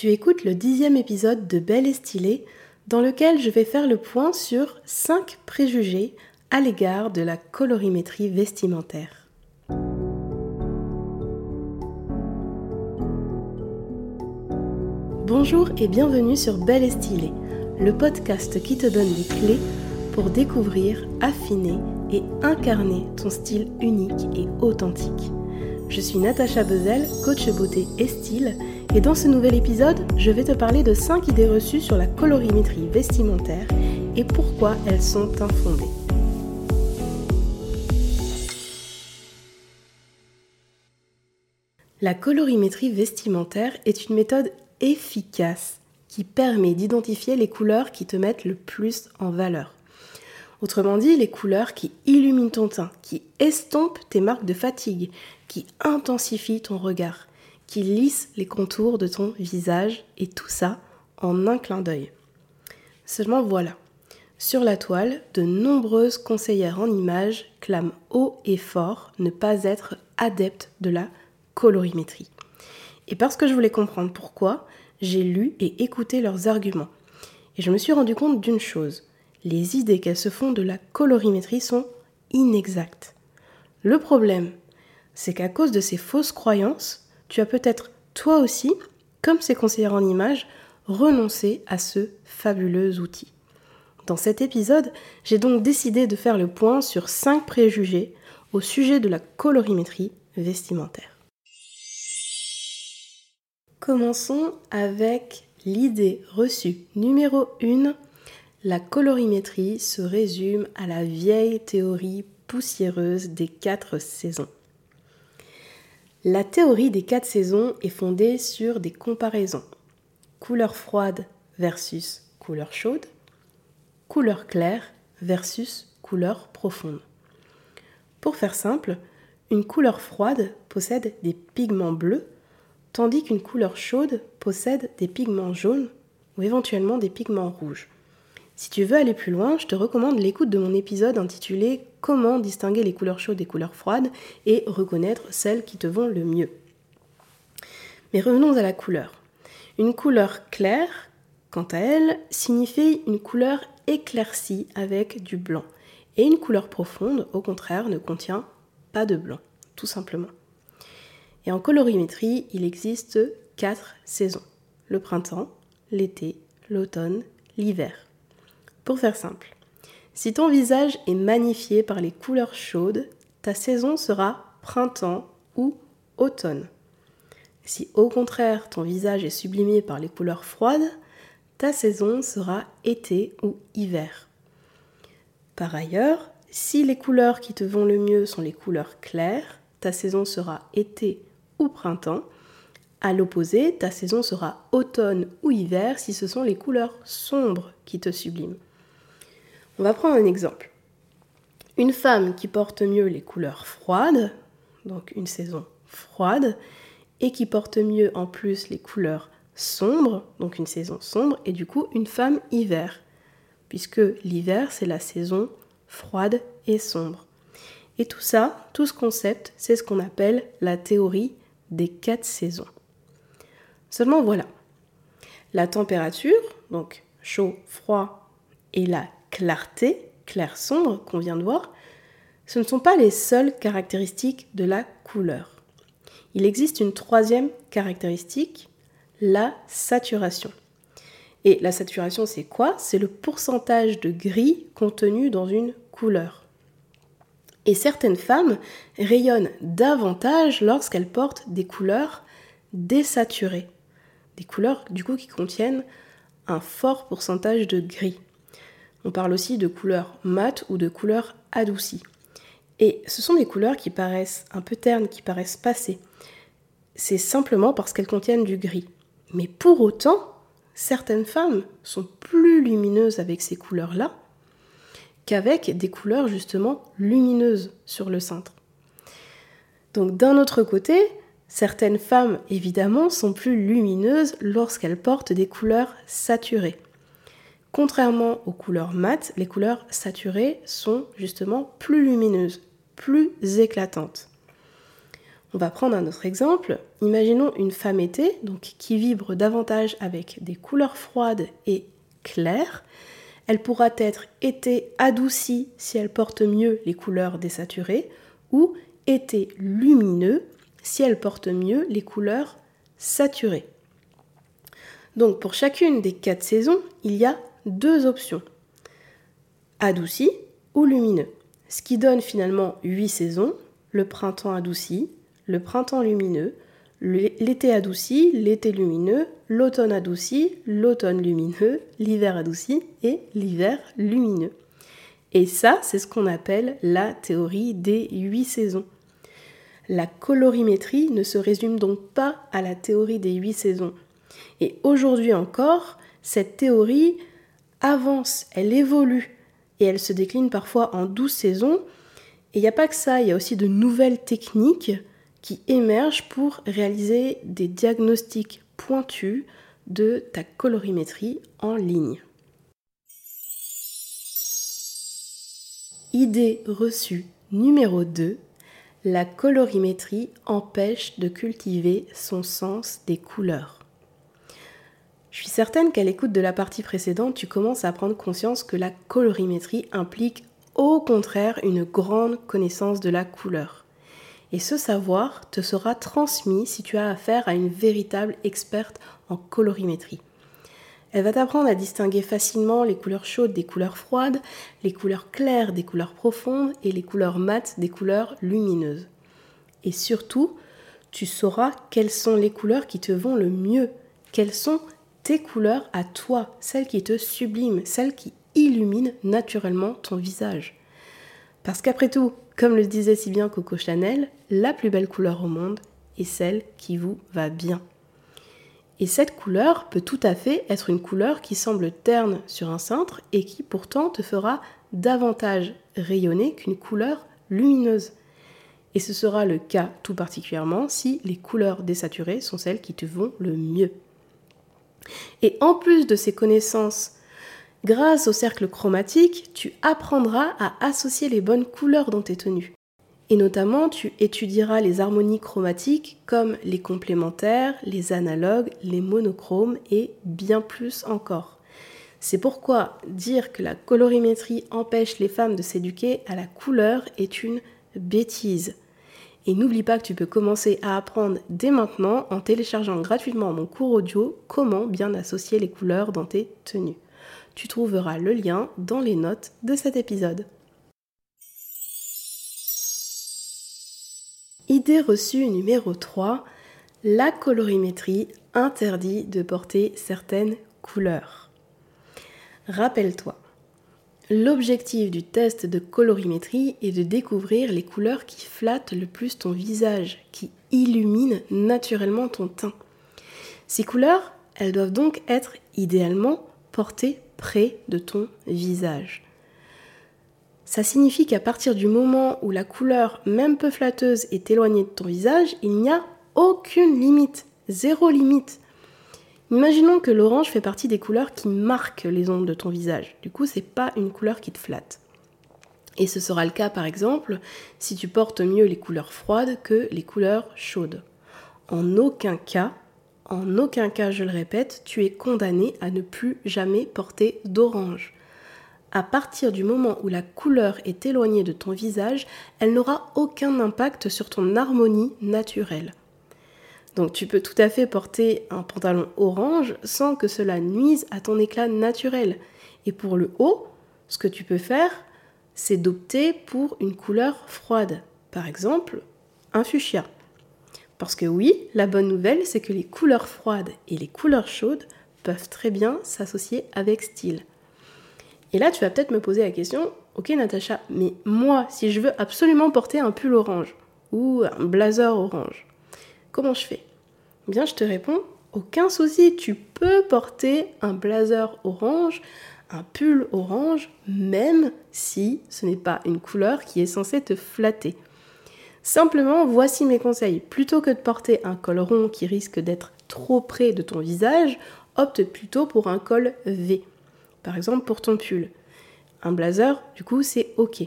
Tu écoutes le dixième épisode de Belle et Stylée, dans lequel je vais faire le point sur 5 préjugés à l'égard de la colorimétrie vestimentaire. Bonjour et bienvenue sur Belle et Stylée, le podcast qui te donne les clés pour découvrir, affiner et incarner ton style unique et authentique. Je suis Natacha Bezel, coach beauté et style, et dans ce nouvel épisode, je vais te parler de 5 idées reçues sur la colorimétrie vestimentaire et pourquoi elles sont infondées. La colorimétrie vestimentaire est une méthode efficace qui permet d'identifier les couleurs qui te mettent le plus en valeur. Autrement dit, les couleurs qui illuminent ton teint, qui estompent tes marques de fatigue, qui intensifient ton regard, qui lissent les contours de ton visage, et tout ça en un clin d'œil. Seulement voilà, sur la toile, de nombreuses conseillères en images clament haut et fort ne pas être adeptes de la colorimétrie. Et parce que je voulais comprendre pourquoi, j'ai lu et écouté leurs arguments. Et je me suis rendu compte d'une chose les idées qu'elles se font de la colorimétrie sont inexactes. Le problème, c'est qu'à cause de ces fausses croyances, tu as peut-être toi aussi, comme ces conseillères en images, renoncé à ce fabuleux outil. Dans cet épisode, j'ai donc décidé de faire le point sur 5 préjugés au sujet de la colorimétrie vestimentaire. Commençons avec l'idée reçue numéro 1 la colorimétrie se résume à la vieille théorie poussiéreuse des quatre saisons. La théorie des quatre saisons est fondée sur des comparaisons. Couleur froide versus couleur chaude, couleur claire versus couleur profonde. Pour faire simple, une couleur froide possède des pigments bleus, tandis qu'une couleur chaude possède des pigments jaunes ou éventuellement des pigments rouges. Si tu veux aller plus loin, je te recommande l'écoute de mon épisode intitulé Comment distinguer les couleurs chaudes des couleurs froides et reconnaître celles qui te vont le mieux. Mais revenons à la couleur. Une couleur claire, quant à elle, signifie une couleur éclaircie avec du blanc. Et une couleur profonde, au contraire, ne contient pas de blanc, tout simplement. Et en colorimétrie, il existe quatre saisons. Le printemps, l'été, l'automne, l'hiver. Pour faire simple, si ton visage est magnifié par les couleurs chaudes, ta saison sera printemps ou automne. Si au contraire ton visage est sublimé par les couleurs froides, ta saison sera été ou hiver. Par ailleurs, si les couleurs qui te vont le mieux sont les couleurs claires, ta saison sera été ou printemps. À l'opposé, ta saison sera automne ou hiver si ce sont les couleurs sombres qui te subliment. On va prendre un exemple. Une femme qui porte mieux les couleurs froides, donc une saison froide, et qui porte mieux en plus les couleurs sombres, donc une saison sombre, et du coup une femme hiver, puisque l'hiver c'est la saison froide et sombre. Et tout ça, tout ce concept, c'est ce qu'on appelle la théorie des quatre saisons. Seulement voilà, la température, donc chaud, froid, et la clarté, clair-sombre qu'on vient de voir, ce ne sont pas les seules caractéristiques de la couleur. Il existe une troisième caractéristique, la saturation. Et la saturation, c'est quoi? C'est le pourcentage de gris contenu dans une couleur. Et certaines femmes rayonnent davantage lorsqu'elles portent des couleurs désaturées. Des couleurs, du coup, qui contiennent un fort pourcentage de gris. On parle aussi de couleurs mates ou de couleurs adoucies. Et ce sont des couleurs qui paraissent un peu ternes, qui paraissent passées. C'est simplement parce qu'elles contiennent du gris. Mais pour autant, certaines femmes sont plus lumineuses avec ces couleurs-là qu'avec des couleurs justement lumineuses sur le cintre. Donc d'un autre côté, certaines femmes évidemment sont plus lumineuses lorsqu'elles portent des couleurs saturées. Contrairement aux couleurs mates, les couleurs saturées sont justement plus lumineuses, plus éclatantes. On va prendre un autre exemple. Imaginons une femme été, donc qui vibre davantage avec des couleurs froides et claires. Elle pourra être été adoucie si elle porte mieux les couleurs désaturées ou été lumineux si elle porte mieux les couleurs saturées. Donc pour chacune des quatre saisons, il y a deux options. Adouci ou lumineux. Ce qui donne finalement huit saisons, le printemps adouci, le printemps lumineux, l'été adouci, l'été lumineux, l'automne adouci, l'automne lumineux, l'hiver adouci et l'hiver lumineux. Et ça, c'est ce qu'on appelle la théorie des huit saisons. La colorimétrie ne se résume donc pas à la théorie des huit saisons. Et aujourd'hui encore, cette théorie avance, elle évolue et elle se décline parfois en douze saisons. Et il n'y a pas que ça, il y a aussi de nouvelles techniques qui émergent pour réaliser des diagnostics pointus de ta colorimétrie en ligne. Idée reçue numéro 2. La colorimétrie empêche de cultiver son sens des couleurs. Je suis certaine qu'à l'écoute de la partie précédente, tu commences à prendre conscience que la colorimétrie implique au contraire une grande connaissance de la couleur. Et ce savoir te sera transmis si tu as affaire à une véritable experte en colorimétrie. Elle va t'apprendre à distinguer facilement les couleurs chaudes des couleurs froides, les couleurs claires des couleurs profondes et les couleurs mates des couleurs lumineuses. Et surtout, tu sauras quelles sont les couleurs qui te vont le mieux, quelles sont couleurs à toi, celles qui te subliment, celles qui illuminent naturellement ton visage. Parce qu'après tout, comme le disait si bien Coco Chanel, la plus belle couleur au monde est celle qui vous va bien. Et cette couleur peut tout à fait être une couleur qui semble terne sur un cintre et qui pourtant te fera davantage rayonner qu'une couleur lumineuse. Et ce sera le cas tout particulièrement si les couleurs désaturées sont celles qui te vont le mieux. Et en plus de ces connaissances, grâce au cercle chromatique, tu apprendras à associer les bonnes couleurs dans tes tenues. Et notamment, tu étudieras les harmonies chromatiques comme les complémentaires, les analogues, les monochromes et bien plus encore. C'est pourquoi dire que la colorimétrie empêche les femmes de s'éduquer à la couleur est une bêtise. Et n'oublie pas que tu peux commencer à apprendre dès maintenant en téléchargeant gratuitement mon cours audio comment bien associer les couleurs dans tes tenues. Tu trouveras le lien dans les notes de cet épisode. Idée reçue numéro 3, la colorimétrie interdit de porter certaines couleurs. Rappelle-toi, l'objectif du test de colorimétrie est de découvrir les couleurs qui flattent le plus ton visage, qui illuminent naturellement ton teint. Ces couleurs, elles doivent donc être idéalement portées près de ton visage. Ça signifie qu'à partir du moment où la couleur, même peu flatteuse, est éloignée de ton visage, il n'y a aucune limite, zéro limite. Imaginons que l'orange fait partie des couleurs qui marquent les ondes de ton visage. Du coup, c'est pas une couleur qui te flatte. Et ce sera le cas par exemple si tu portes mieux les couleurs froides que les couleurs chaudes. En aucun cas, en aucun cas, je le répète, tu es condamné à ne plus jamais porter d'orange à partir du moment où la couleur est éloignée de ton visage, elle n'aura aucun impact sur ton harmonie naturelle. Donc tu peux tout à fait porter un pantalon orange sans que cela nuise à ton éclat naturel. Et pour le haut, ce que tu peux faire, c'est d'opter pour une couleur froide. Par exemple, un fuchsia. Parce que oui, la bonne nouvelle, c'est que les couleurs froides et les couleurs chaudes peuvent très bien s'associer avec style. Et là, tu vas peut-être me poser la question, ok Natacha, mais moi, si je veux absolument porter un pull orange ou un blazer orange, comment je fais? Eh Bien, je te réponds, aucun souci, tu peux porter un blazer orange, un pull orange, même si ce n'est pas une couleur qui est censée te flatter. Simplement, voici mes conseils. Plutôt que de porter un col rond qui risque d'être trop près de ton visage, opte plutôt pour un col V par exemple pour ton pull. Un blazer, du coup, c'est OK.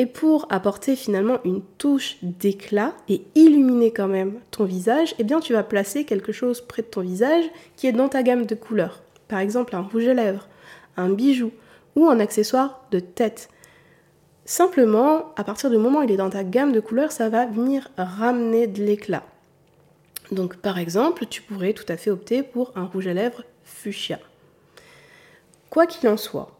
Et pour apporter finalement une touche d'éclat et illuminer quand même ton visage, eh bien tu vas placer quelque chose près de ton visage qui est dans ta gamme de couleurs. Par exemple un rouge à lèvres, un bijou ou un accessoire de tête. Simplement, à partir du moment où il est dans ta gamme de couleurs, ça va venir ramener de l'éclat. Donc par exemple, tu pourrais tout à fait opter pour un rouge à lèvres fuchsia. Quoi qu'il en soit,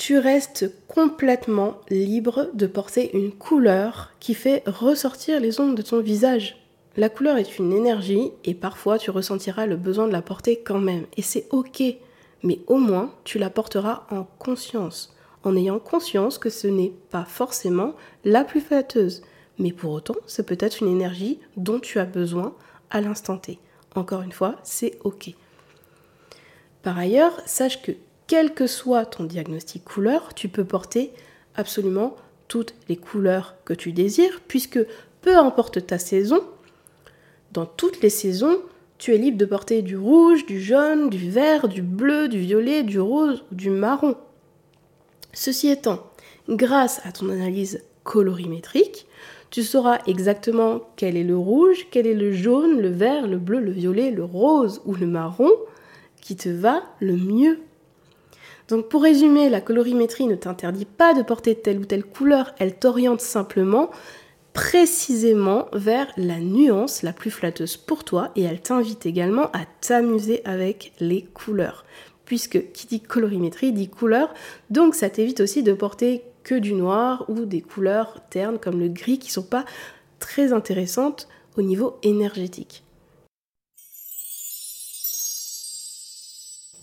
tu restes complètement libre de porter une couleur qui fait ressortir les ondes de ton visage. La couleur est une énergie et parfois tu ressentiras le besoin de la porter quand même. Et c'est ok, mais au moins tu la porteras en conscience, en ayant conscience que ce n'est pas forcément la plus flatteuse. Mais pour autant, c'est peut-être une énergie dont tu as besoin à l'instant T. Encore une fois, c'est ok. Par ailleurs, sache que quel que soit ton diagnostic couleur, tu peux porter absolument toutes les couleurs que tu désires, puisque peu importe ta saison, dans toutes les saisons, tu es libre de porter du rouge, du jaune, du vert, du bleu, du violet, du rose ou du marron. Ceci étant, grâce à ton analyse colorimétrique, tu sauras exactement quel est le rouge, quel est le jaune, le vert, le bleu, le violet, le rose ou le marron qui te va le mieux. Donc pour résumer, la colorimétrie ne t'interdit pas de porter telle ou telle couleur, elle t'oriente simplement précisément vers la nuance la plus flatteuse pour toi et elle t'invite également à t'amuser avec les couleurs. Puisque qui dit colorimétrie dit couleur, donc ça t'évite aussi de porter que du noir ou des couleurs ternes comme le gris qui sont pas très intéressantes au niveau énergétique.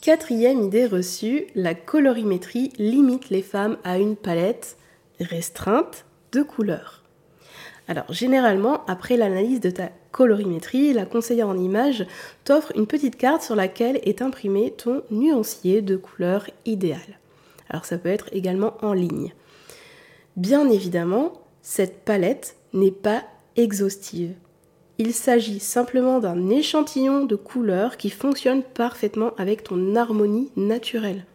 Quatrième idée reçue, la colorimétrie limite les femmes à une palette restreinte de couleurs. Alors généralement, après l'analyse de ta colorimétrie, la conseillère en image t'offre une petite carte sur laquelle est imprimé ton nuancier de couleurs idéal. Alors ça peut être également en ligne. Bien évidemment, cette palette n'est pas exhaustive. Il s'agit simplement d'un échantillon de couleurs qui fonctionne parfaitement avec ton harmonie naturelle.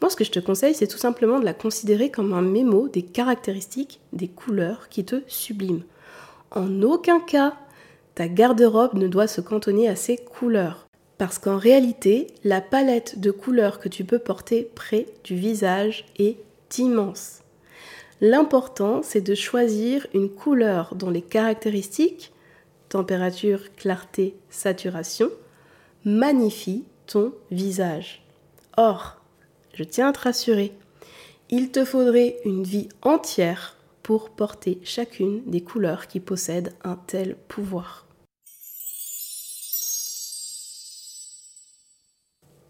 Moi, ce que je te conseille, c'est tout simplement de la considérer comme un mémo des caractéristiques des couleurs qui te subliment. En aucun cas, ta garde-robe ne doit se cantonner à ces couleurs. Parce qu'en réalité, la palette de couleurs que tu peux porter près du visage est immense. L'important, c'est de choisir une couleur dont les caractéristiques température, clarté, saturation, magnifie ton visage. Or, je tiens à te rassurer, il te faudrait une vie entière pour porter chacune des couleurs qui possèdent un tel pouvoir.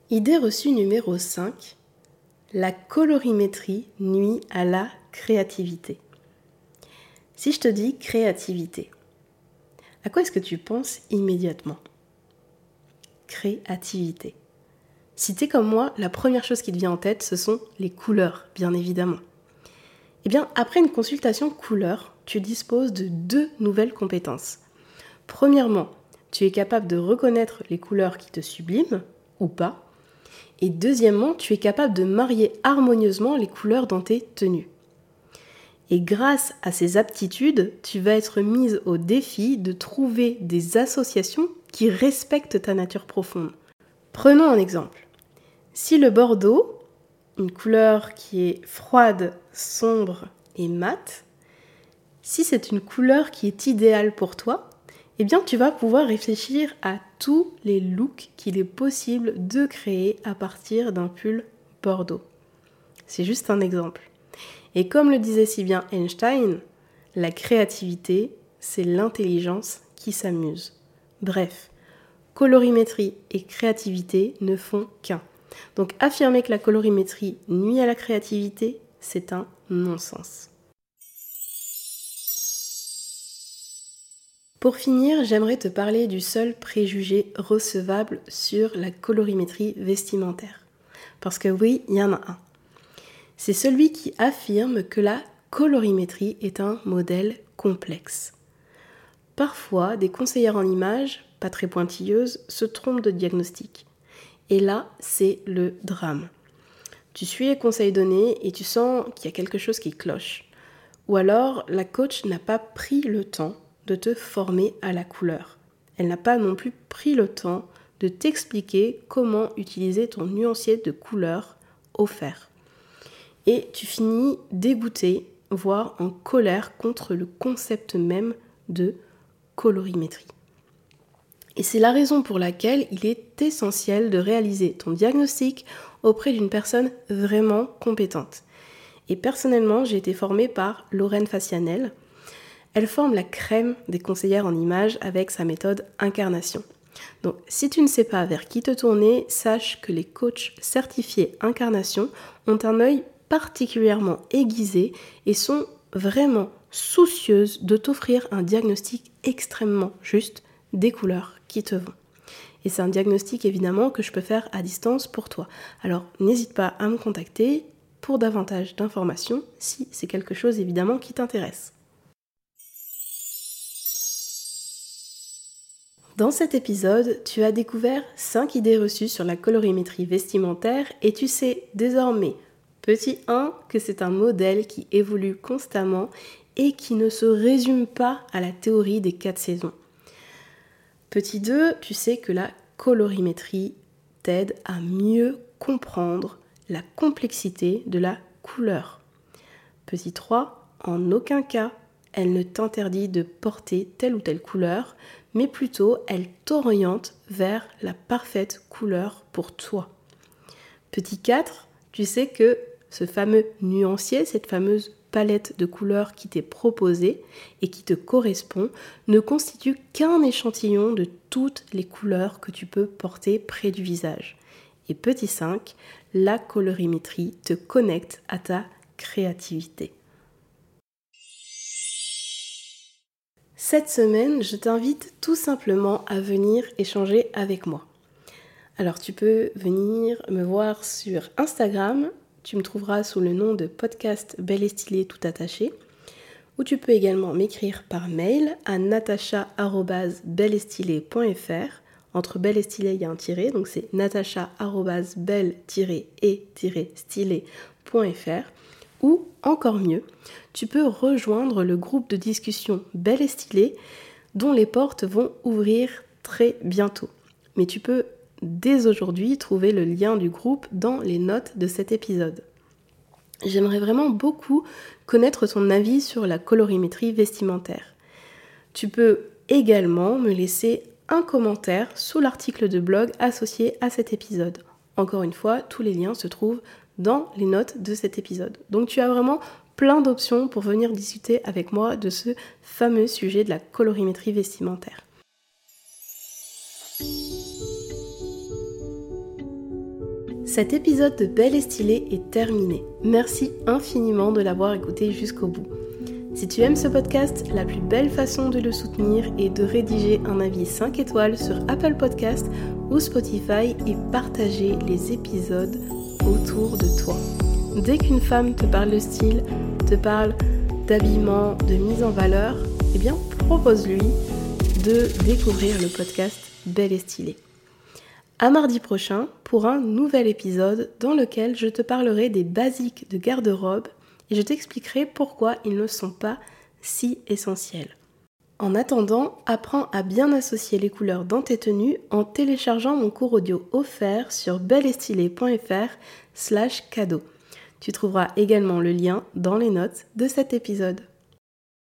Idée reçue numéro 5. La colorimétrie nuit à la créativité. Si je te dis créativité, à quoi est-ce que tu penses immédiatement? Créativité. Si tu es comme moi, la première chose qui te vient en tête, ce sont les couleurs, bien évidemment. Eh bien, après une consultation couleur, tu disposes de deux nouvelles compétences. Premièrement, tu es capable de reconnaître les couleurs qui te subliment, ou pas. Et deuxièmement, tu es capable de marier harmonieusement les couleurs dans tes tenues. Et grâce à ces aptitudes, tu vas être mise au défi de trouver des associations qui respectent ta nature profonde. Prenons un exemple. Si le bordeaux, une couleur qui est froide, sombre et mate, si c'est une couleur qui est idéale pour toi, eh bien tu vas pouvoir réfléchir à tous les looks qu'il est possible de créer à partir d'un pull bordeaux. C'est juste un exemple. Et comme le disait si bien Einstein, la créativité, c'est l'intelligence qui s'amuse. Bref, colorimétrie et créativité ne font qu'un. Donc affirmer que la colorimétrie nuit à la créativité, c'est un non-sens. Pour finir, j'aimerais te parler du seul préjugé recevable sur la colorimétrie vestimentaire. Parce que oui, il y en a un c'est celui qui affirme que la colorimétrie est un modèle complexe. Parfois, des conseillères en images, pas très pointilleuses, se trompent de diagnostic. Et là, c'est le drame. Tu suis les conseils donnés et tu sens qu'il y a quelque chose qui cloche. Ou alors la coach n'a pas pris le temps de te former à la couleur. Elle n'a pas non plus pris le temps de t'expliquer comment utiliser ton nuancier de couleur offert. Et tu finis dégoûté, voire en colère contre le concept même de colorimétrie. Et c'est la raison pour laquelle il est essentiel de réaliser ton diagnostic auprès d'une personne vraiment compétente. Et personnellement, j'ai été formée par Lorraine Facianel. Elle forme la crème des conseillères en images avec sa méthode incarnation. Donc, si tu ne sais pas vers qui te tourner, sache que les coachs certifiés incarnation ont un œil particulièrement aiguisé et sont vraiment soucieuses de t'offrir un diagnostic extrêmement juste des couleurs qui te vont. Et c'est un diagnostic évidemment que je peux faire à distance pour toi. Alors n'hésite pas à me contacter pour davantage d'informations si c'est quelque chose évidemment qui t'intéresse. Dans cet épisode, tu as découvert 5 idées reçues sur la colorimétrie vestimentaire et tu sais désormais, petit 1, que c'est un modèle qui évolue constamment et qui ne se résume pas à la théorie des 4 saisons. Petit 2, tu sais que la colorimétrie t'aide à mieux comprendre la complexité de la couleur. Petit 3, en aucun cas, elle ne t'interdit de porter telle ou telle couleur, mais plutôt elle t'oriente vers la parfaite couleur pour toi. Petit 4, tu sais que ce fameux nuancier, cette fameuse palette de couleurs qui t'est proposée et qui te correspond ne constitue qu'un échantillon de toutes les couleurs que tu peux porter près du visage. Et petit 5, la colorimétrie te connecte à ta créativité. Cette semaine, je t'invite tout simplement à venir échanger avec moi. Alors tu peux venir me voir sur Instagram tu me trouveras sous le nom de podcast Belle et tout attaché. Ou tu peux également m'écrire par mail à natacha.belleestylée.fr. Entre belle et stylée, il y a un tiré, donc c'est natacha.belle-et-stylée.fr. Ou encore mieux, tu peux rejoindre le groupe de discussion Belle et dont les portes vont ouvrir très bientôt. Mais tu peux dès aujourd'hui trouver le lien du groupe dans les notes de cet épisode. J'aimerais vraiment beaucoup connaître ton avis sur la colorimétrie vestimentaire. Tu peux également me laisser un commentaire sous l'article de blog associé à cet épisode. Encore une fois, tous les liens se trouvent dans les notes de cet épisode. Donc tu as vraiment plein d'options pour venir discuter avec moi de ce fameux sujet de la colorimétrie vestimentaire. Cet épisode de Belle et Stylée est terminé. Merci infiniment de l'avoir écouté jusqu'au bout. Si tu aimes ce podcast, la plus belle façon de le soutenir est de rédiger un avis 5 étoiles sur Apple Podcast ou Spotify et partager les épisodes autour de toi. Dès qu'une femme te parle de style, te parle d'habillement, de mise en valeur, eh bien propose-lui de découvrir le podcast Belle et Stylée. À mardi prochain pour un nouvel épisode dans lequel je te parlerai des basiques de garde-robe et je t'expliquerai pourquoi ils ne sont pas si essentiels. En attendant, apprends à bien associer les couleurs dans tes tenues en téléchargeant mon cours audio offert sur belleestylée.fr slash cadeau. Tu trouveras également le lien dans les notes de cet épisode.